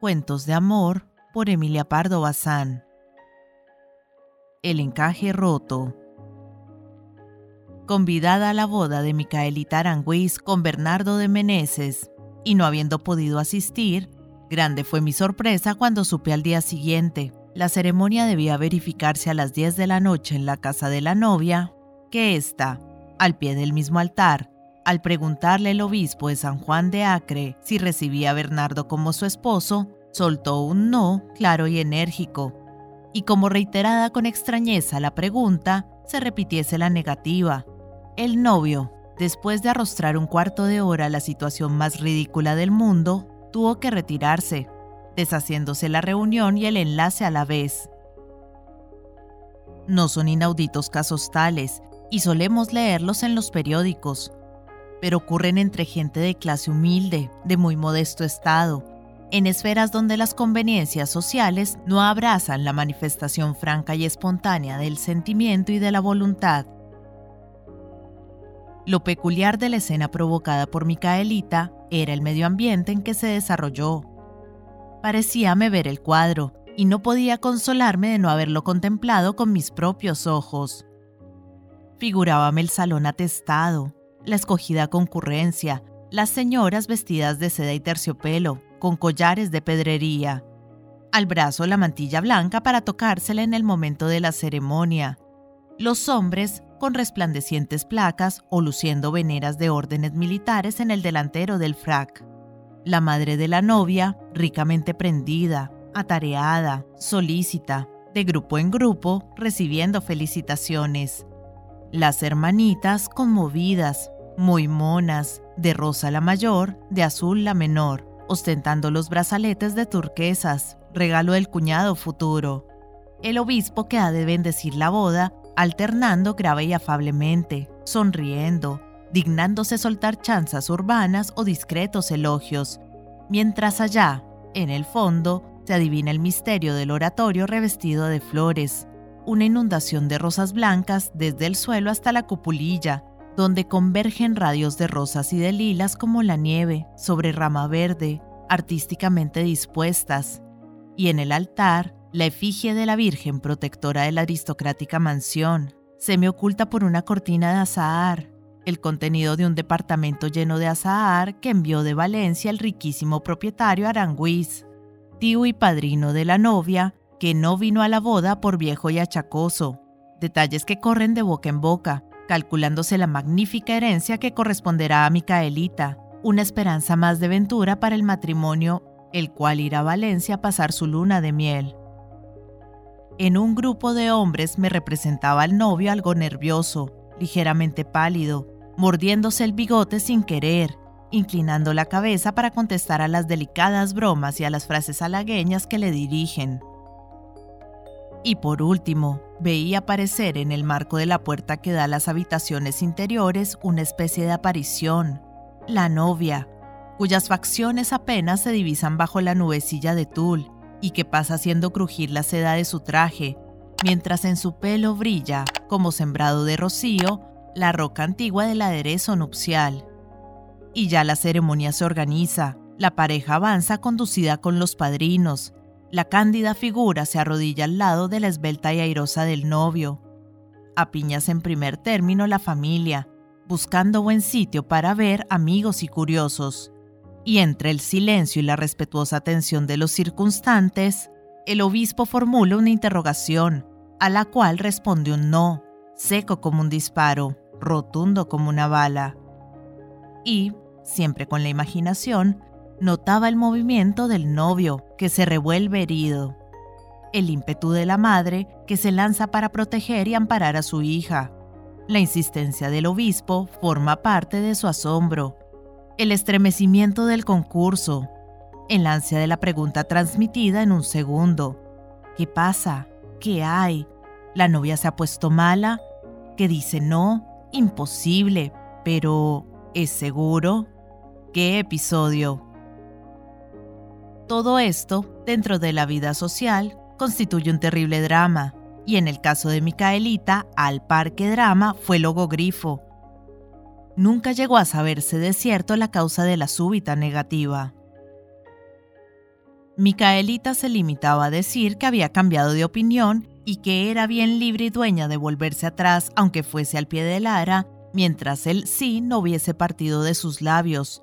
Cuentos de amor por Emilia Pardo Bazán. El encaje roto. Convidada a la boda de Micaelita Aranguiz con Bernardo de Meneses y no habiendo podido asistir, grande fue mi sorpresa cuando supe al día siguiente. La ceremonia debía verificarse a las 10 de la noche en la casa de la novia, que ésta, al pie del mismo altar, al preguntarle el obispo de San Juan de Acre si recibía a Bernardo como su esposo, soltó un no claro y enérgico, y como reiterada con extrañeza la pregunta, se repitiese la negativa. El novio, después de arrostrar un cuarto de hora la situación más ridícula del mundo, tuvo que retirarse, deshaciéndose la reunión y el enlace a la vez. No son inauditos casos tales, y solemos leerlos en los periódicos, pero ocurren entre gente de clase humilde, de muy modesto estado, en esferas donde las conveniencias sociales no abrazan la manifestación franca y espontánea del sentimiento y de la voluntad. Lo peculiar de la escena provocada por Micaelita era el medio ambiente en que se desarrolló. Parecíame ver el cuadro, y no podía consolarme de no haberlo contemplado con mis propios ojos. Figurábame el salón atestado, la escogida concurrencia, las señoras vestidas de seda y terciopelo, con collares de pedrería. Al brazo la mantilla blanca para tocársela en el momento de la ceremonia. Los hombres con resplandecientes placas o luciendo veneras de órdenes militares en el delantero del frac. La madre de la novia, ricamente prendida, atareada, solícita, de grupo en grupo, recibiendo felicitaciones. Las hermanitas conmovidas, muy monas, de rosa la mayor, de azul la menor, ostentando los brazaletes de turquesas, regalo del cuñado futuro. El obispo que ha de bendecir la boda, alternando grave y afablemente, sonriendo, dignándose soltar chanzas urbanas o discretos elogios, mientras allá, en el fondo, se adivina el misterio del oratorio revestido de flores, una inundación de rosas blancas desde el suelo hasta la cupulilla, donde convergen radios de rosas y de lilas como la nieve sobre rama verde, artísticamente dispuestas, y en el altar, la efigie de la Virgen protectora de la aristocrática mansión, me oculta por una cortina de azahar, el contenido de un departamento lleno de azahar que envió de Valencia el riquísimo propietario Aranguiz, tío y padrino de la novia, que no vino a la boda por viejo y achacoso. Detalles que corren de boca en boca, calculándose la magnífica herencia que corresponderá a Micaelita, una esperanza más de ventura para el matrimonio, el cual irá a Valencia a pasar su luna de miel. En un grupo de hombres me representaba al novio algo nervioso, ligeramente pálido, mordiéndose el bigote sin querer, inclinando la cabeza para contestar a las delicadas bromas y a las frases halagueñas que le dirigen. Y por último, veía aparecer en el marco de la puerta que da a las habitaciones interiores una especie de aparición, la novia, cuyas facciones apenas se divisan bajo la nubecilla de tul y que pasa haciendo crujir la seda de su traje, mientras en su pelo brilla, como sembrado de rocío, la roca antigua del aderezo nupcial. Y ya la ceremonia se organiza, la pareja avanza conducida con los padrinos, la cándida figura se arrodilla al lado de la esbelta y airosa del novio. Apiñas en primer término la familia, buscando buen sitio para ver amigos y curiosos. Y entre el silencio y la respetuosa atención de los circunstantes, el obispo formula una interrogación, a la cual responde un no, seco como un disparo, rotundo como una bala. Y, siempre con la imaginación, notaba el movimiento del novio, que se revuelve herido, el ímpetu de la madre, que se lanza para proteger y amparar a su hija. La insistencia del obispo forma parte de su asombro, el estremecimiento del concurso, el ansia de la pregunta transmitida en un segundo. ¿Qué pasa? ¿Qué hay? ¿La novia se ha puesto mala? ¿Qué dice no? Imposible. Pero, ¿es seguro? ¿Qué episodio? Todo esto, dentro de la vida social, constituye un terrible drama, y en el caso de Micaelita, al parque drama fue logogrifo. Nunca llegó a saberse de cierto la causa de la súbita negativa. Micaelita se limitaba a decir que había cambiado de opinión y que era bien libre y dueña de volverse atrás aunque fuese al pie de la ara, mientras él sí no hubiese partido de sus labios.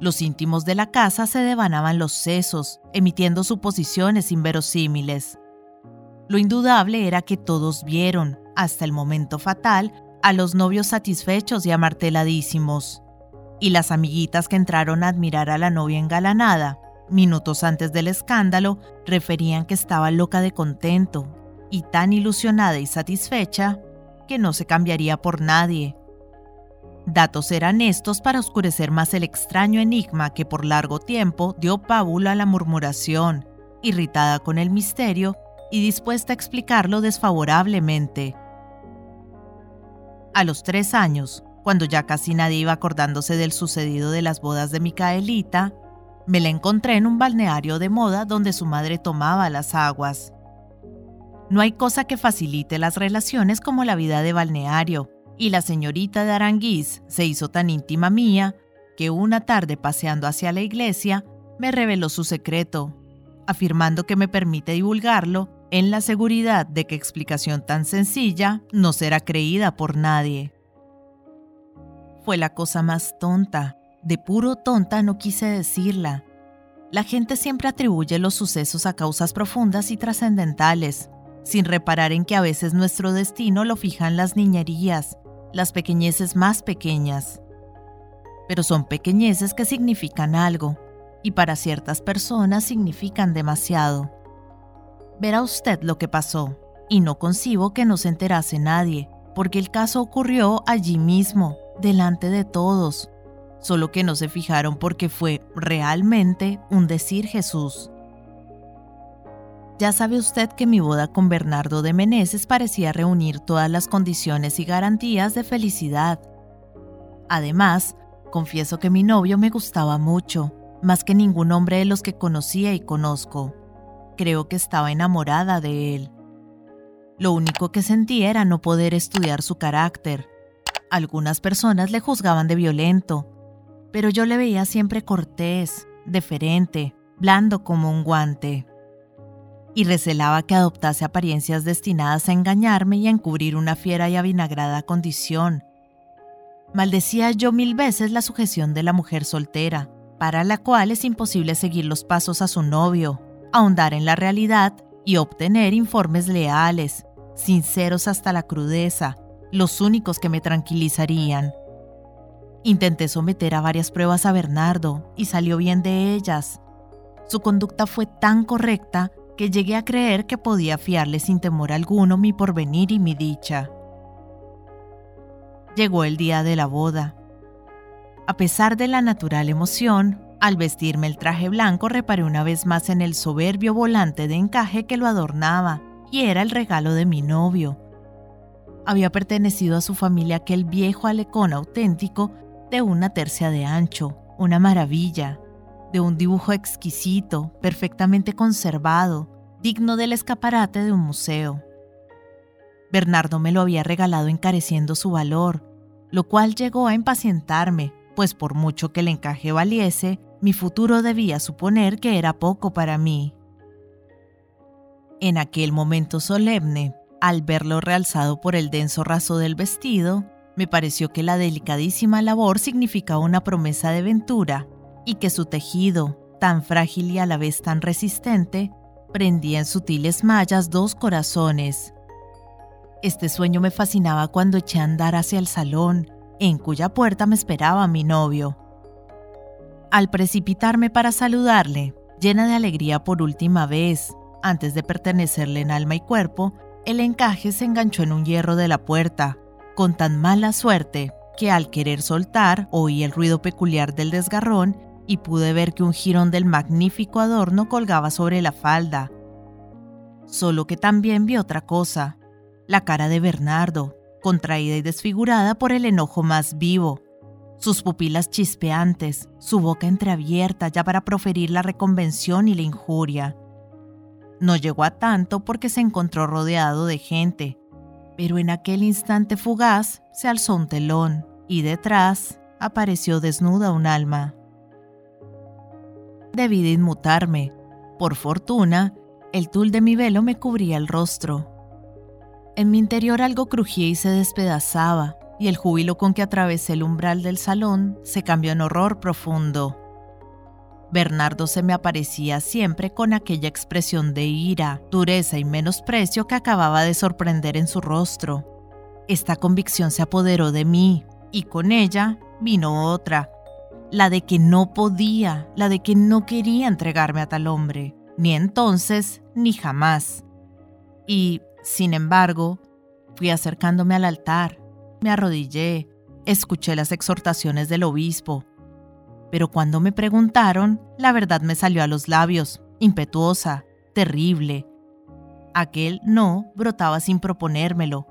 Los íntimos de la casa se devanaban los sesos, emitiendo suposiciones inverosímiles. Lo indudable era que todos vieron, hasta el momento fatal, a los novios satisfechos y amarteladísimos. Y las amiguitas que entraron a admirar a la novia engalanada, minutos antes del escándalo, referían que estaba loca de contento y tan ilusionada y satisfecha que no se cambiaría por nadie. Datos eran estos para oscurecer más el extraño enigma que por largo tiempo dio pábula a la murmuración, irritada con el misterio y dispuesta a explicarlo desfavorablemente. A los tres años, cuando ya casi nadie iba acordándose del sucedido de las bodas de Micaelita, me la encontré en un balneario de moda donde su madre tomaba las aguas. No hay cosa que facilite las relaciones como la vida de balneario, y la señorita de Aranguiz se hizo tan íntima mía que una tarde paseando hacia la iglesia me reveló su secreto, afirmando que me permite divulgarlo en la seguridad de que explicación tan sencilla no será creída por nadie. Fue la cosa más tonta, de puro tonta no quise decirla. La gente siempre atribuye los sucesos a causas profundas y trascendentales, sin reparar en que a veces nuestro destino lo fijan las niñerías, las pequeñeces más pequeñas. Pero son pequeñeces que significan algo, y para ciertas personas significan demasiado. Verá usted lo que pasó, y no concibo que no se enterase nadie, porque el caso ocurrió allí mismo, delante de todos, solo que no se fijaron porque fue realmente un decir Jesús. Ya sabe usted que mi boda con Bernardo de Meneses parecía reunir todas las condiciones y garantías de felicidad. Además, confieso que mi novio me gustaba mucho, más que ningún hombre de los que conocía y conozco. Creo que estaba enamorada de él. Lo único que sentía era no poder estudiar su carácter. Algunas personas le juzgaban de violento, pero yo le veía siempre cortés, deferente, blando como un guante. Y recelaba que adoptase apariencias destinadas a engañarme y a encubrir una fiera y avinagrada condición. Maldecía yo mil veces la sujeción de la mujer soltera, para la cual es imposible seguir los pasos a su novio, ahondar en la realidad y obtener informes leales, sinceros hasta la crudeza, los únicos que me tranquilizarían. Intenté someter a varias pruebas a Bernardo y salió bien de ellas. Su conducta fue tan correcta que llegué a creer que podía fiarle sin temor alguno mi porvenir y mi dicha. Llegó el día de la boda. A pesar de la natural emoción, al vestirme el traje blanco reparé una vez más en el soberbio volante de encaje que lo adornaba, y era el regalo de mi novio. Había pertenecido a su familia aquel viejo alecón auténtico de una tercia de ancho, una maravilla, de un dibujo exquisito, perfectamente conservado, digno del escaparate de un museo. Bernardo me lo había regalado encareciendo su valor, lo cual llegó a impacientarme, pues por mucho que el encaje valiese, mi futuro debía suponer que era poco para mí. En aquel momento solemne, al verlo realzado por el denso raso del vestido, me pareció que la delicadísima labor significaba una promesa de ventura y que su tejido, tan frágil y a la vez tan resistente, prendía en sutiles mallas dos corazones. Este sueño me fascinaba cuando eché a andar hacia el salón, en cuya puerta me esperaba mi novio. Al precipitarme para saludarle, llena de alegría por última vez, antes de pertenecerle en alma y cuerpo, el encaje se enganchó en un hierro de la puerta, con tan mala suerte que al querer soltar oí el ruido peculiar del desgarrón y pude ver que un jirón del magnífico adorno colgaba sobre la falda. Solo que también vi otra cosa, la cara de Bernardo, contraída y desfigurada por el enojo más vivo, sus pupilas chispeantes, su boca entreabierta ya para proferir la reconvención y la injuria. No llegó a tanto porque se encontró rodeado de gente, pero en aquel instante fugaz se alzó un telón y detrás apareció desnuda un alma. Debí de inmutarme, Por fortuna, el tul de mi velo me cubría el rostro. En mi interior algo crujía y se despedazaba, y el júbilo con que atravesé el umbral del salón se cambió en horror profundo. Bernardo se me aparecía siempre con aquella expresión de ira, dureza y menosprecio que acababa de sorprender en su rostro. Esta convicción se apoderó de mí, y con ella vino otra, la de que no podía, la de que no quería entregarme a tal hombre, ni entonces ni jamás. Y, sin embargo, fui acercándome al altar, me arrodillé, escuché las exhortaciones del obispo, pero cuando me preguntaron, la verdad me salió a los labios, impetuosa, terrible. Aquel no brotaba sin proponérmelo.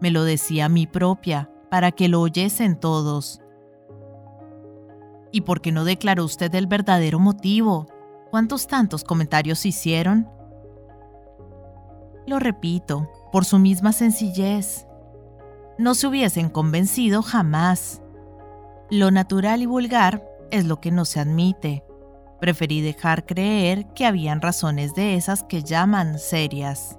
Me lo decía a mí propia, para que lo oyesen todos. ¿Y por qué no declaró usted el verdadero motivo? ¿Cuántos tantos comentarios hicieron? Lo repito, por su misma sencillez. No se hubiesen convencido jamás. Lo natural y vulgar es lo que no se admite. Preferí dejar creer que habían razones de esas que llaman serias.